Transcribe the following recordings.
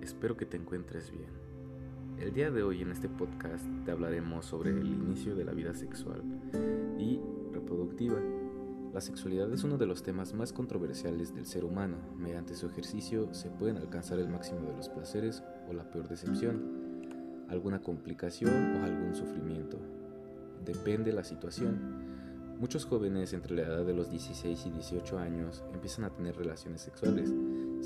espero que te encuentres bien. El día de hoy en este podcast te hablaremos sobre el inicio de la vida sexual y reproductiva. La sexualidad es uno de los temas más controversiales del ser humano. Mediante su ejercicio se pueden alcanzar el máximo de los placeres o la peor decepción, alguna complicación o algún sufrimiento. Depende la situación. Muchos jóvenes entre la edad de los 16 y 18 años empiezan a tener relaciones sexuales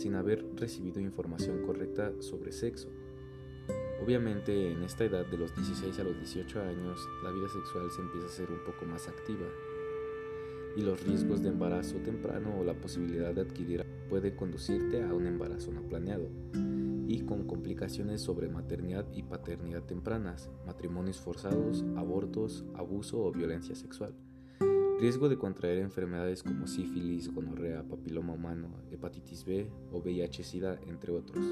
sin haber recibido información correcta sobre sexo. Obviamente en esta edad de los 16 a los 18 años la vida sexual se empieza a ser un poco más activa y los riesgos de embarazo temprano o la posibilidad de adquirir puede conducirte a un embarazo no planeado y con complicaciones sobre maternidad y paternidad tempranas, matrimonios forzados, abortos, abuso o violencia sexual. Riesgo de contraer enfermedades como sífilis, gonorrea, papiloma humano, hepatitis B o VIH-Sida, entre otros.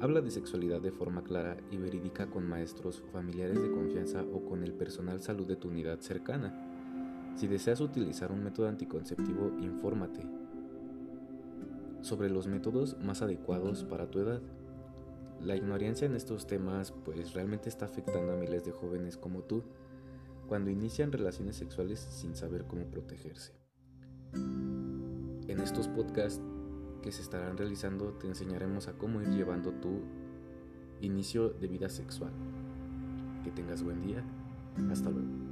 Habla de sexualidad de forma clara y verídica con maestros, familiares de confianza o con el personal salud de tu unidad cercana. Si deseas utilizar un método anticonceptivo, infórmate sobre los métodos más adecuados para tu edad. La ignorancia en estos temas pues realmente está afectando a miles de jóvenes como tú cuando inician relaciones sexuales sin saber cómo protegerse. En estos podcasts que se estarán realizando te enseñaremos a cómo ir llevando tu inicio de vida sexual. Que tengas buen día. Hasta luego.